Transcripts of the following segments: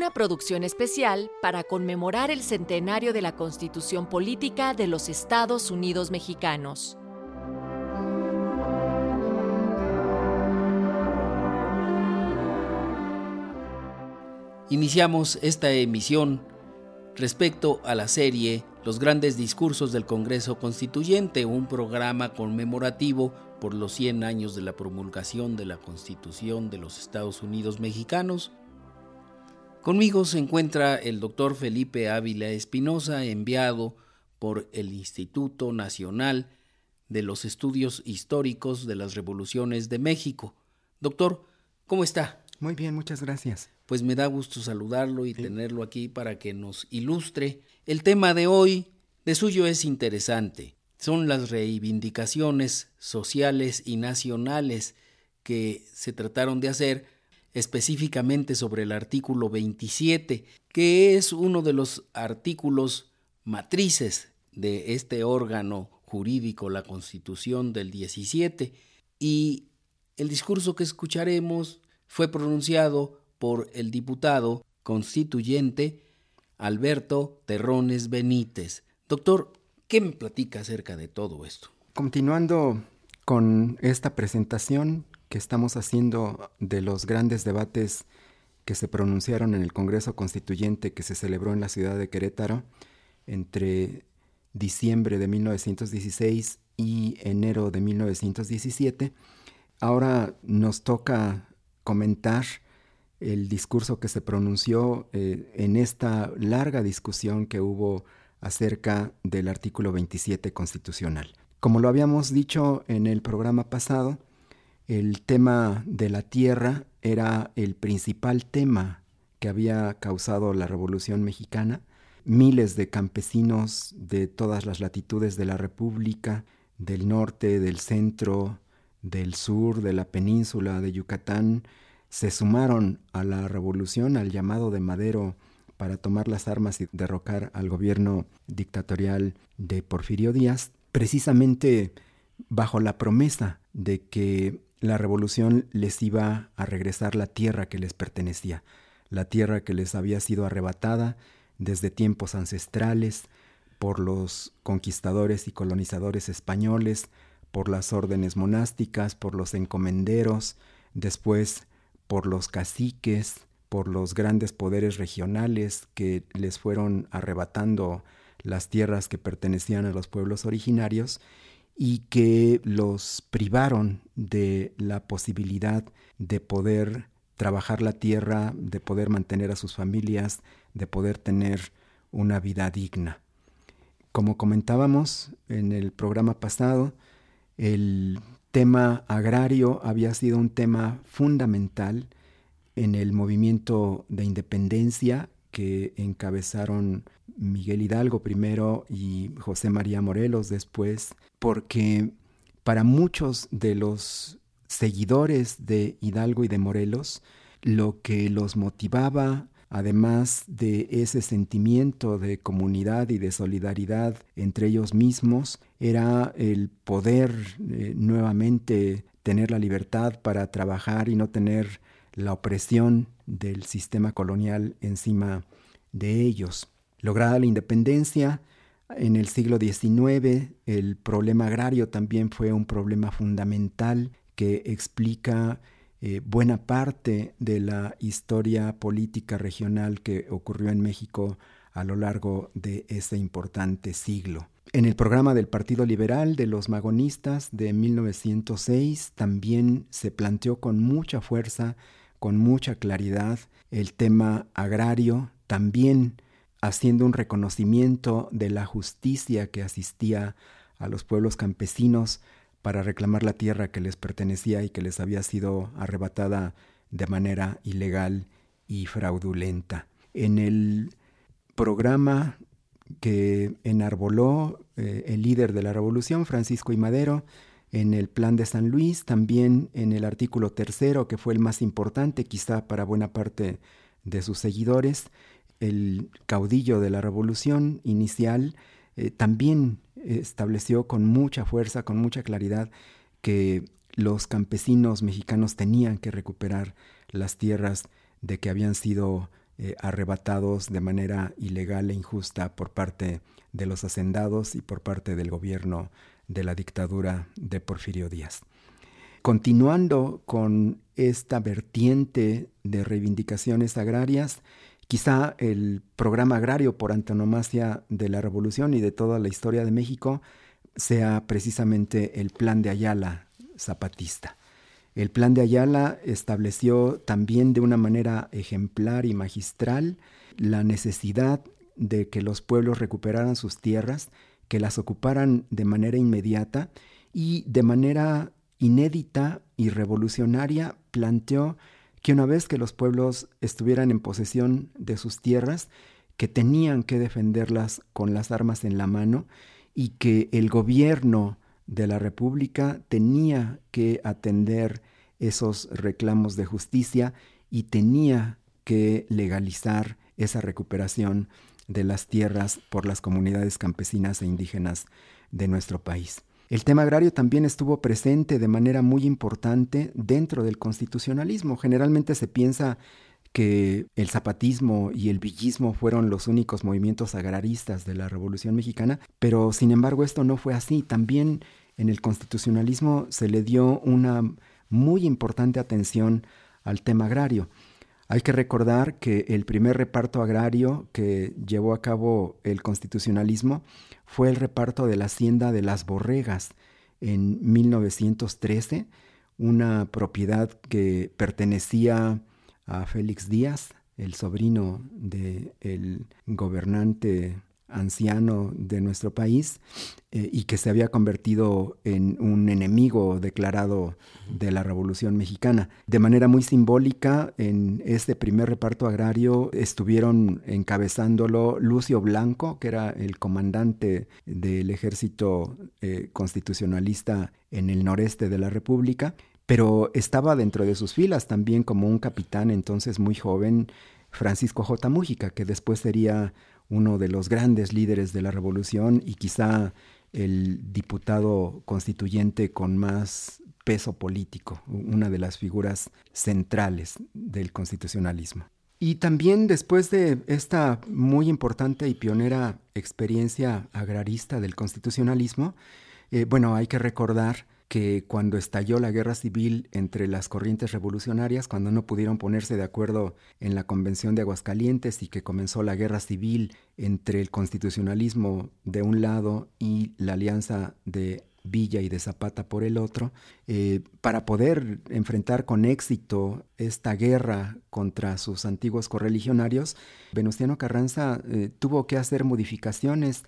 Una producción especial para conmemorar el centenario de la Constitución Política de los Estados Unidos Mexicanos. Iniciamos esta emisión respecto a la serie Los grandes discursos del Congreso Constituyente, un programa conmemorativo por los 100 años de la promulgación de la Constitución de los Estados Unidos Mexicanos Conmigo se encuentra el doctor Felipe Ávila Espinosa, enviado por el Instituto Nacional de los Estudios Históricos de las Revoluciones de México. Doctor, ¿cómo está? Muy bien, muchas gracias. Pues me da gusto saludarlo y tenerlo aquí para que nos ilustre. El tema de hoy de suyo es interesante. Son las reivindicaciones sociales y nacionales que se trataron de hacer específicamente sobre el artículo 27, que es uno de los artículos matrices de este órgano jurídico, la Constitución del 17, y el discurso que escucharemos fue pronunciado por el diputado constituyente Alberto Terrones Benítez. Doctor, ¿qué me platica acerca de todo esto? Continuando con esta presentación, que estamos haciendo de los grandes debates que se pronunciaron en el Congreso Constituyente que se celebró en la ciudad de Querétaro entre diciembre de 1916 y enero de 1917. Ahora nos toca comentar el discurso que se pronunció eh, en esta larga discusión que hubo acerca del artículo 27 constitucional. Como lo habíamos dicho en el programa pasado, el tema de la tierra era el principal tema que había causado la Revolución Mexicana. Miles de campesinos de todas las latitudes de la República, del norte, del centro, del sur, de la península de Yucatán, se sumaron a la revolución, al llamado de Madero para tomar las armas y derrocar al gobierno dictatorial de Porfirio Díaz, precisamente bajo la promesa de que la revolución les iba a regresar la tierra que les pertenecía, la tierra que les había sido arrebatada desde tiempos ancestrales por los conquistadores y colonizadores españoles, por las órdenes monásticas, por los encomenderos, después por los caciques, por los grandes poderes regionales que les fueron arrebatando las tierras que pertenecían a los pueblos originarios y que los privaron de la posibilidad de poder trabajar la tierra, de poder mantener a sus familias, de poder tener una vida digna. Como comentábamos en el programa pasado, el tema agrario había sido un tema fundamental en el movimiento de independencia que encabezaron Miguel Hidalgo primero y José María Morelos después, porque para muchos de los seguidores de Hidalgo y de Morelos, lo que los motivaba, además de ese sentimiento de comunidad y de solidaridad entre ellos mismos, era el poder eh, nuevamente tener la libertad para trabajar y no tener la opresión del sistema colonial encima de ellos. Lograda la independencia, en el siglo XIX el problema agrario también fue un problema fundamental que explica eh, buena parte de la historia política regional que ocurrió en México a lo largo de ese importante siglo. En el programa del Partido Liberal de los Magonistas de 1906 también se planteó con mucha fuerza, con mucha claridad, el tema agrario, también haciendo un reconocimiento de la justicia que asistía a los pueblos campesinos para reclamar la tierra que les pertenecía y que les había sido arrebatada de manera ilegal y fraudulenta. En el programa que enarboló eh, el líder de la revolución, Francisco I. Madero, en el Plan de San Luis, también en el artículo tercero, que fue el más importante quizá para buena parte de sus seguidores, el caudillo de la revolución inicial eh, también estableció con mucha fuerza, con mucha claridad, que los campesinos mexicanos tenían que recuperar las tierras de que habían sido eh, arrebatados de manera ilegal e injusta por parte de los hacendados y por parte del gobierno de la dictadura de Porfirio Díaz. Continuando con esta vertiente de reivindicaciones agrarias, quizá el programa agrario por antonomasia de la revolución y de toda la historia de México sea precisamente el plan de Ayala zapatista. El plan de Ayala estableció también de una manera ejemplar y magistral la necesidad de que los pueblos recuperaran sus tierras, que las ocuparan de manera inmediata y de manera inédita y revolucionaria planteó que una vez que los pueblos estuvieran en posesión de sus tierras, que tenían que defenderlas con las armas en la mano y que el gobierno de la República tenía que atender esos reclamos de justicia y tenía que legalizar esa recuperación de las tierras por las comunidades campesinas e indígenas de nuestro país. El tema agrario también estuvo presente de manera muy importante dentro del constitucionalismo. Generalmente se piensa que el zapatismo y el villismo fueron los únicos movimientos agraristas de la Revolución Mexicana, pero sin embargo esto no fue así. También en el constitucionalismo se le dio una muy importante atención al tema agrario. Hay que recordar que el primer reparto agrario que llevó a cabo el constitucionalismo fue el reparto de la hacienda de las borregas en 1913, una propiedad que pertenecía a Félix Díaz, el sobrino del gobernante anciano de nuestro país eh, y que se había convertido en un enemigo declarado de la Revolución Mexicana. De manera muy simbólica, en este primer reparto agrario estuvieron encabezándolo Lucio Blanco, que era el comandante del ejército eh, constitucionalista en el noreste de la República, pero estaba dentro de sus filas también como un capitán entonces muy joven, Francisco J. Mújica, que después sería uno de los grandes líderes de la revolución y quizá el diputado constituyente con más peso político, una de las figuras centrales del constitucionalismo. Y también después de esta muy importante y pionera experiencia agrarista del constitucionalismo, eh, bueno, hay que recordar que cuando estalló la guerra civil entre las corrientes revolucionarias, cuando no pudieron ponerse de acuerdo en la Convención de Aguascalientes y que comenzó la guerra civil entre el constitucionalismo de un lado y la alianza de Villa y de Zapata por el otro, eh, para poder enfrentar con éxito esta guerra contra sus antiguos correligionarios, Venustiano Carranza eh, tuvo que hacer modificaciones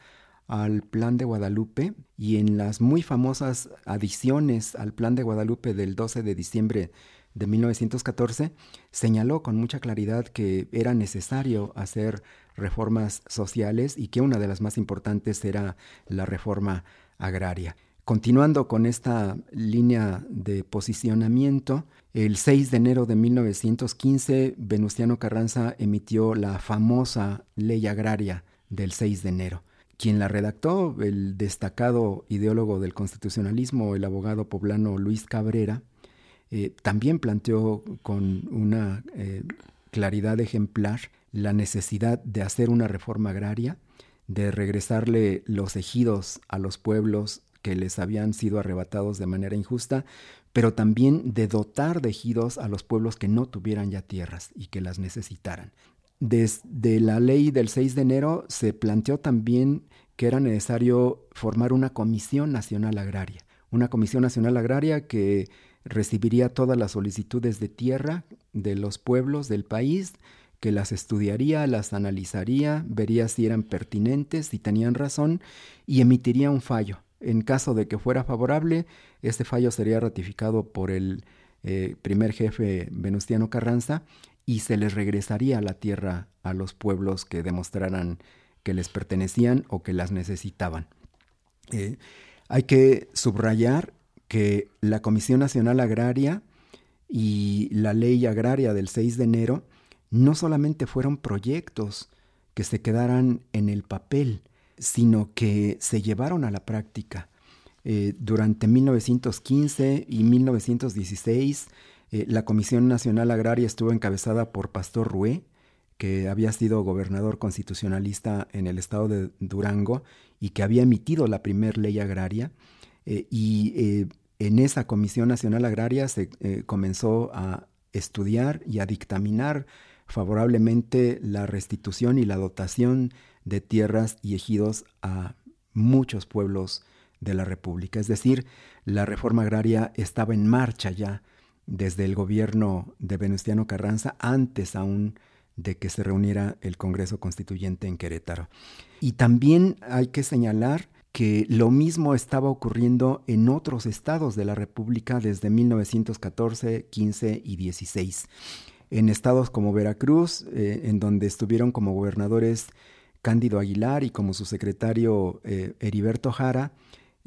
al Plan de Guadalupe y en las muy famosas adiciones al Plan de Guadalupe del 12 de diciembre de 1914, señaló con mucha claridad que era necesario hacer reformas sociales y que una de las más importantes era la reforma agraria. Continuando con esta línea de posicionamiento, el 6 de enero de 1915, Venustiano Carranza emitió la famosa Ley Agraria del 6 de enero quien la redactó, el destacado ideólogo del constitucionalismo, el abogado poblano Luis Cabrera, eh, también planteó con una eh, claridad ejemplar la necesidad de hacer una reforma agraria, de regresarle los ejidos a los pueblos que les habían sido arrebatados de manera injusta, pero también de dotar de ejidos a los pueblos que no tuvieran ya tierras y que las necesitaran. Desde la ley del 6 de enero se planteó también que era necesario formar una Comisión Nacional Agraria, una Comisión Nacional Agraria que recibiría todas las solicitudes de tierra de los pueblos del país, que las estudiaría, las analizaría, vería si eran pertinentes, si tenían razón y emitiría un fallo. En caso de que fuera favorable, este fallo sería ratificado por el eh, primer jefe Venustiano Carranza y se les regresaría la tierra a los pueblos que demostraran que les pertenecían o que las necesitaban. Eh, hay que subrayar que la Comisión Nacional Agraria y la Ley Agraria del 6 de enero no solamente fueron proyectos que se quedaran en el papel, sino que se llevaron a la práctica. Eh, durante 1915 y 1916, eh, la Comisión Nacional Agraria estuvo encabezada por Pastor Rué, que había sido gobernador constitucionalista en el estado de Durango y que había emitido la primera ley agraria. Eh, y en esa Comisión Nacional Agraria se comenzó a estudiar y a dictaminar favorablemente la restitución y la dotación de tierras y ejidos a muchos pueblos de la República. Es decir, la reforma agraria estaba en marcha ya desde el gobierno de Venustiano Carranza, antes aún de que se reuniera el Congreso Constituyente en Querétaro. Y también hay que señalar que lo mismo estaba ocurriendo en otros estados de la República desde 1914, 15 y 16. En estados como Veracruz, eh, en donde estuvieron como gobernadores Cándido Aguilar y como su secretario eh, Heriberto Jara,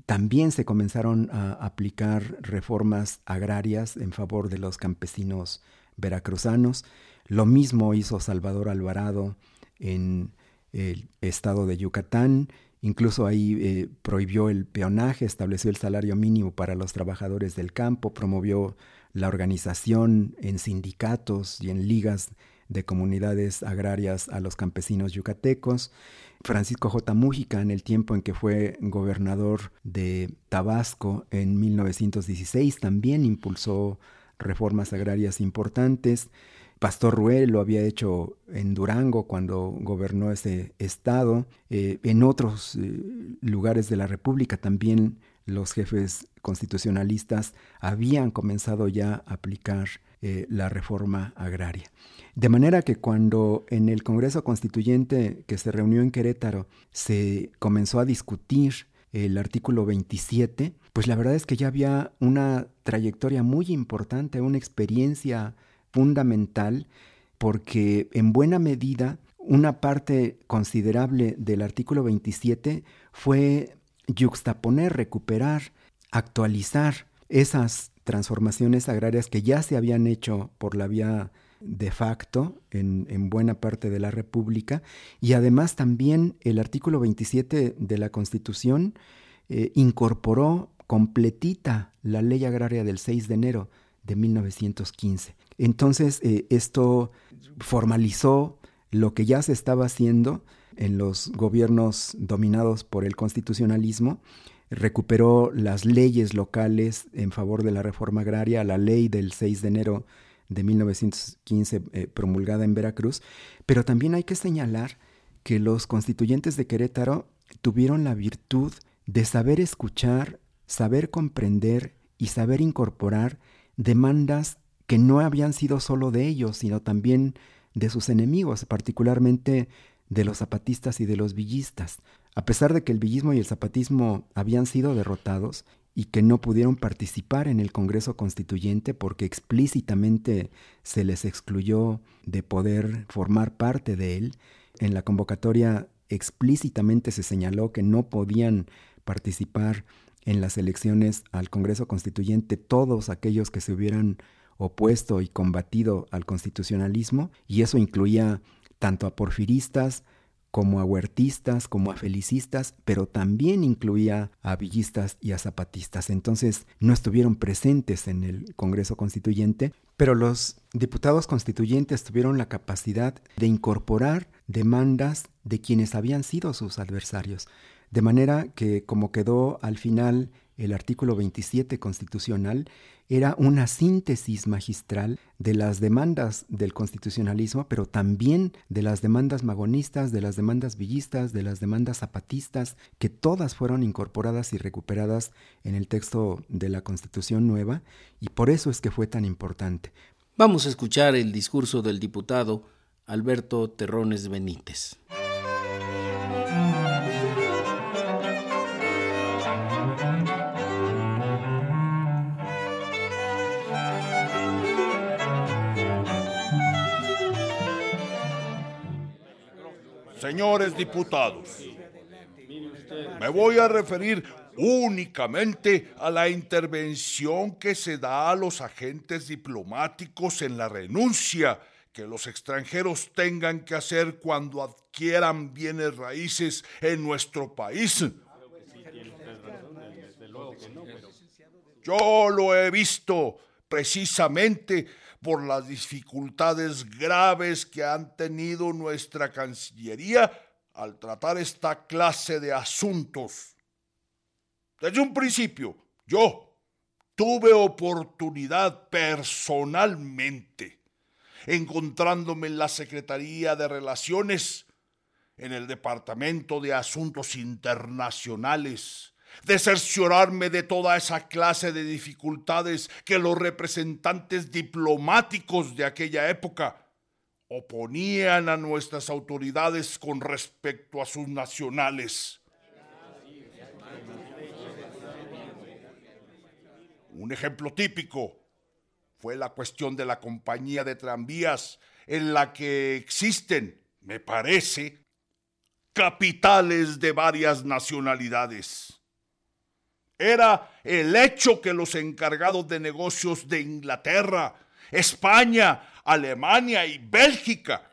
también se comenzaron a aplicar reformas agrarias en favor de los campesinos veracruzanos. Lo mismo hizo Salvador Alvarado en el estado de Yucatán. Incluso ahí eh, prohibió el peonaje, estableció el salario mínimo para los trabajadores del campo, promovió la organización en sindicatos y en ligas de comunidades agrarias a los campesinos yucatecos. Francisco J. Mújica, en el tiempo en que fue gobernador de Tabasco en 1916, también impulsó reformas agrarias importantes. Pastor Ruel lo había hecho en Durango cuando gobernó ese estado. Eh, en otros eh, lugares de la República también los jefes constitucionalistas habían comenzado ya a aplicar eh, la reforma agraria. De manera que cuando en el Congreso Constituyente que se reunió en Querétaro se comenzó a discutir el artículo 27, pues la verdad es que ya había una trayectoria muy importante, una experiencia fundamental, porque en buena medida una parte considerable del artículo 27 fue yuxtaponer, recuperar, actualizar esas transformaciones agrarias que ya se habían hecho por la vía de facto en, buena parte de la República y además también el artículo 27 de la Constitución eh, incorporó completita la ley agraria del 6 de enero de 1915. Entonces eh, esto formalizó lo que ya se estaba haciendo en los gobiernos dominados por el constitucionalismo, recuperó las leyes locales en favor de la reforma agraria, la ley del 6 de enero de 1915 eh, promulgada en Veracruz, pero también hay que señalar que los constituyentes de Querétaro tuvieron la virtud de saber escuchar, saber comprender y saber incorporar demandas que no habían sido solo de ellos, sino también de sus enemigos, particularmente de los zapatistas y de los villistas. A pesar de que el villismo y el zapatismo habían sido derrotados y que no pudieron participar en el Congreso Constituyente porque explícitamente se les excluyó de poder formar parte de él, en la convocatoria explícitamente se señaló que no podían participar en las elecciones al Congreso Constituyente todos aquellos que se hubieran opuesto y combatido al constitucionalismo, y eso incluía tanto a porfiristas como a huertistas, como a felicistas, pero también incluía a villistas y a zapatistas. Entonces no estuvieron presentes en el Congreso Constituyente, pero los diputados constituyentes tuvieron la capacidad de incorporar demandas de quienes habían sido sus adversarios. De manera que, como quedó al final el artículo 27 constitucional, era una síntesis magistral de las demandas del constitucionalismo, pero también de las demandas magonistas, de las demandas villistas, de las demandas zapatistas, que todas fueron incorporadas y recuperadas en el texto de la Constitución nueva, y por eso es que fue tan importante. Vamos a escuchar el discurso del diputado Alberto Terrones Benítez. Señores diputados, me voy a referir únicamente a la intervención que se da a los agentes diplomáticos en la renuncia que los extranjeros tengan que hacer cuando adquieran bienes raíces en nuestro país. Yo lo he visto precisamente por las dificultades graves que han tenido nuestra Cancillería al tratar esta clase de asuntos. Desde un principio, yo tuve oportunidad personalmente, encontrándome en la Secretaría de Relaciones, en el Departamento de Asuntos Internacionales, de cerciorarme de toda esa clase de dificultades que los representantes diplomáticos de aquella época oponían a nuestras autoridades con respecto a sus nacionales. Un ejemplo típico fue la cuestión de la compañía de tranvías en la que existen, me parece, capitales de varias nacionalidades. Era el hecho que los encargados de negocios de Inglaterra, España, Alemania y Bélgica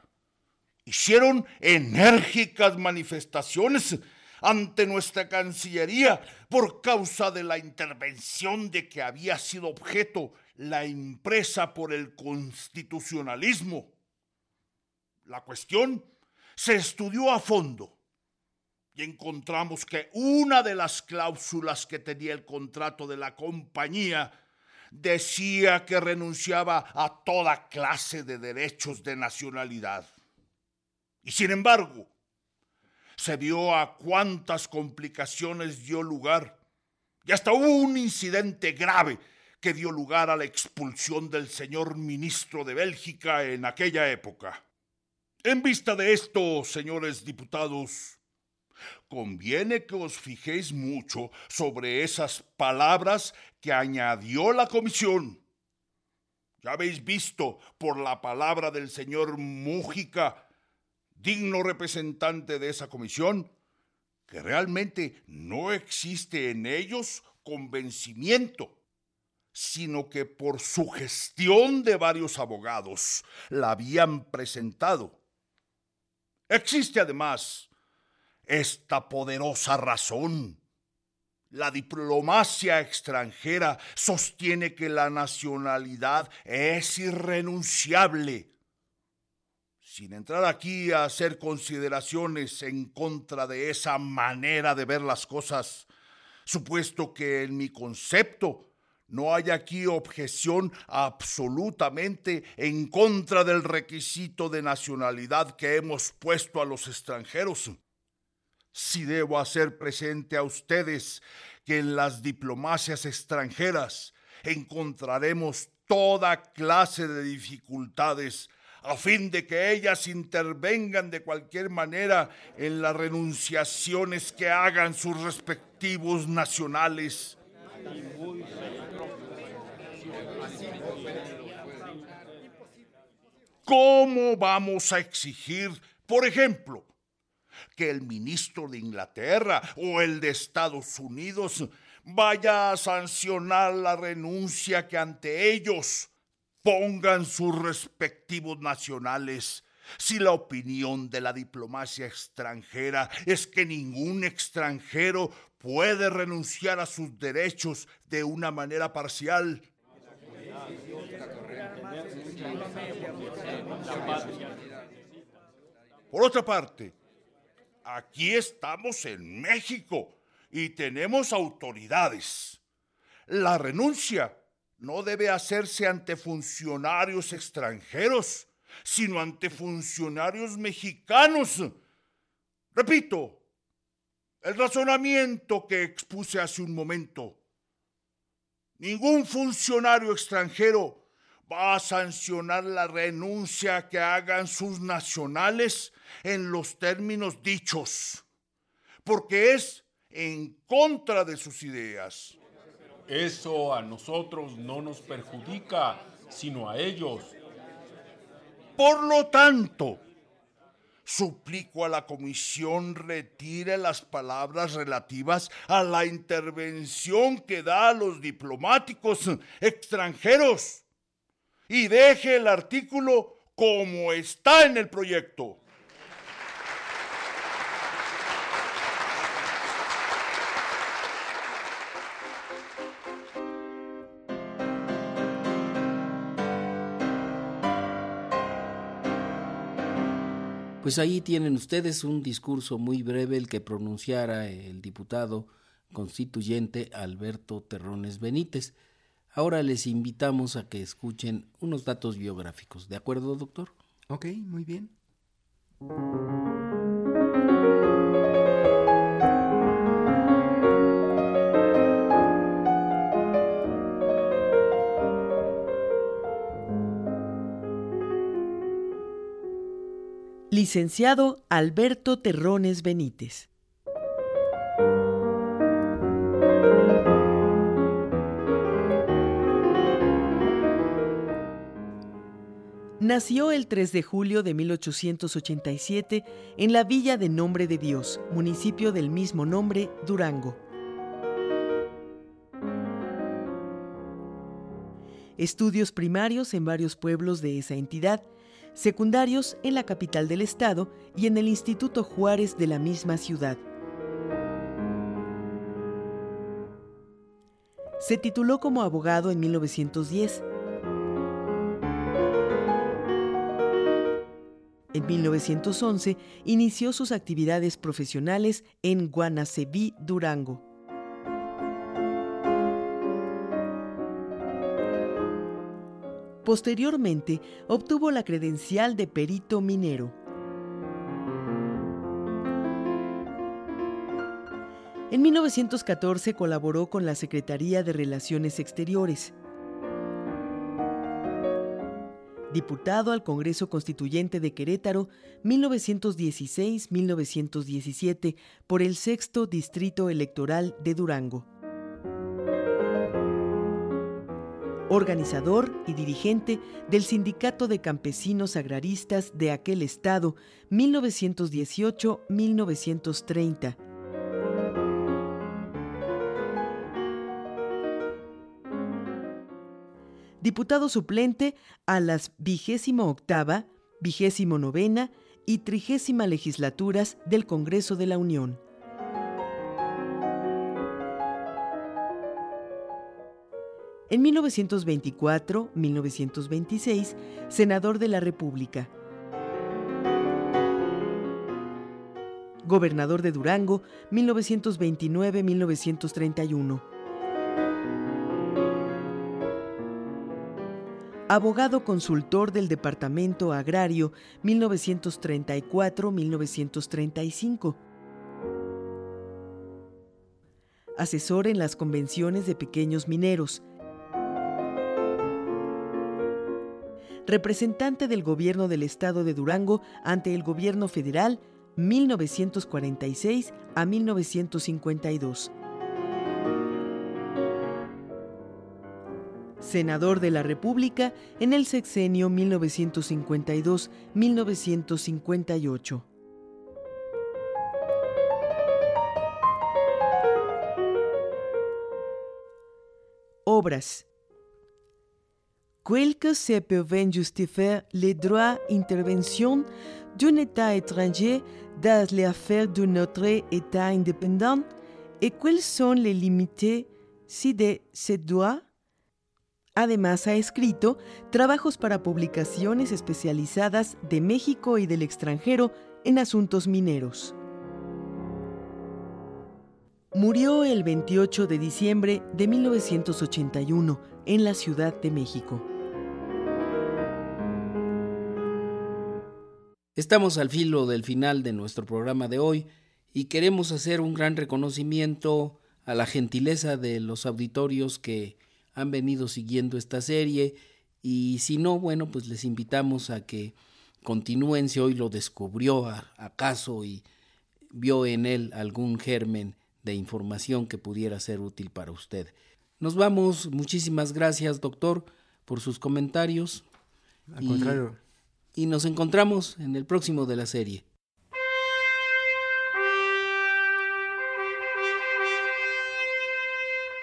hicieron enérgicas manifestaciones ante nuestra Cancillería por causa de la intervención de que había sido objeto la impresa por el constitucionalismo. La cuestión se estudió a fondo y encontramos que una de las cláusulas que tenía el contrato de la compañía decía que renunciaba a toda clase de derechos de nacionalidad. Y sin embargo, se vio a cuántas complicaciones dio lugar y hasta hubo un incidente grave que dio lugar a la expulsión del señor ministro de Bélgica en aquella época. En vista de esto, señores diputados, conviene que os fijéis mucho sobre esas palabras que añadió la comisión. Ya habéis visto por la palabra del señor Mújica, digno representante de esa comisión, que realmente no existe en ellos convencimiento, sino que por sugestión de varios abogados la habían presentado. Existe además esta poderosa razón. La diplomacia extranjera sostiene que la nacionalidad es irrenunciable. Sin entrar aquí a hacer consideraciones en contra de esa manera de ver las cosas, supuesto que en mi concepto no hay aquí objeción absolutamente en contra del requisito de nacionalidad que hemos puesto a los extranjeros si debo hacer presente a ustedes que en las diplomacias extranjeras encontraremos toda clase de dificultades a fin de que ellas intervengan de cualquier manera en las renunciaciones que hagan sus respectivos nacionales. ¿Cómo vamos a exigir, por ejemplo, que el ministro de Inglaterra o el de Estados Unidos vaya a sancionar la renuncia que ante ellos pongan sus respectivos nacionales. Si la opinión de la diplomacia extranjera es que ningún extranjero puede renunciar a sus derechos de una manera parcial, por otra parte, aquí estamos en México y tenemos autoridades. La renuncia no debe hacerse ante funcionarios extranjeros, sino ante funcionarios mexicanos. Repito, el razonamiento que expuse hace un momento. Ningún funcionario extranjero va a sancionar la renuncia que hagan sus nacionales en los términos dichos, porque es en contra de sus ideas. Eso a nosotros no nos perjudica, sino a ellos. Por lo tanto, Suplico a la comisión retire las palabras relativas a la intervención que da a los diplomáticos extranjeros y deje el artículo como está en el proyecto. Pues ahí tienen ustedes un discurso muy breve el que pronunciara el diputado constituyente Alberto Terrones Benítez. Ahora les invitamos a que escuchen unos datos biográficos. ¿De acuerdo, doctor? Ok, muy bien. Licenciado Alberto Terrones Benítez. Nació el 3 de julio de 1887 en la villa de Nombre de Dios, municipio del mismo nombre, Durango. Estudios primarios en varios pueblos de esa entidad secundarios en la capital del estado y en el Instituto Juárez de la misma ciudad. Se tituló como abogado en 1910. En 1911 inició sus actividades profesionales en Guanacebí, Durango. Posteriormente, obtuvo la credencial de perito minero. En 1914 colaboró con la Secretaría de Relaciones Exteriores. Diputado al Congreso Constituyente de Querétaro 1916-1917 por el sexto Distrito Electoral de Durango. organizador y dirigente del Sindicato de Campesinos Agraristas de aquel estado 1918-1930. Diputado suplente a las vigésimo octava, vigésimo novena y trigésima legislaturas del Congreso de la Unión. En 1924-1926, senador de la República. Gobernador de Durango, 1929-1931. Abogado consultor del Departamento Agrario, 1934-1935. Asesor en las convenciones de pequeños mineros, representante del gobierno del estado de Durango ante el gobierno federal 1946 a 1952. Senador de la República en el sexenio 1952-1958. Obras quel que se peut justifier les droits d'intervention d'un État étranger dans les affaires de notre État indépendant et quels sont les limites si de ces droits Además, ha escrito trabajos para publicaciones especializadas de México y del extranjero en asuntos mineros. Murió el 28 de diciembre de 1981 en la Ciudad de México. Estamos al filo del final de nuestro programa de hoy y queremos hacer un gran reconocimiento a la gentileza de los auditorios que han venido siguiendo esta serie y si no, bueno, pues les invitamos a que continúen si hoy lo descubrió acaso y vio en él algún germen de información que pudiera ser útil para usted. Nos vamos, muchísimas gracias doctor por sus comentarios. Al contrario, y nos encontramos en el próximo de la serie.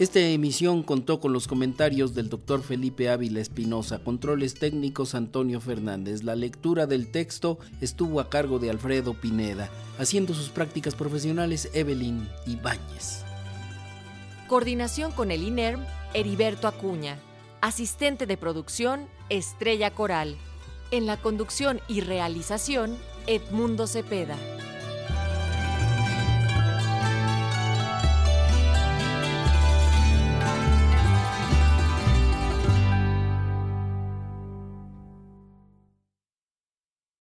Esta emisión contó con los comentarios del doctor Felipe Ávila Espinosa, controles técnicos Antonio Fernández. La lectura del texto estuvo a cargo de Alfredo Pineda, haciendo sus prácticas profesionales Evelyn Ibáñez. Coordinación con el INERM, Heriberto Acuña. Asistente de producción, Estrella Coral. En la conducción y realización, Edmundo Cepeda.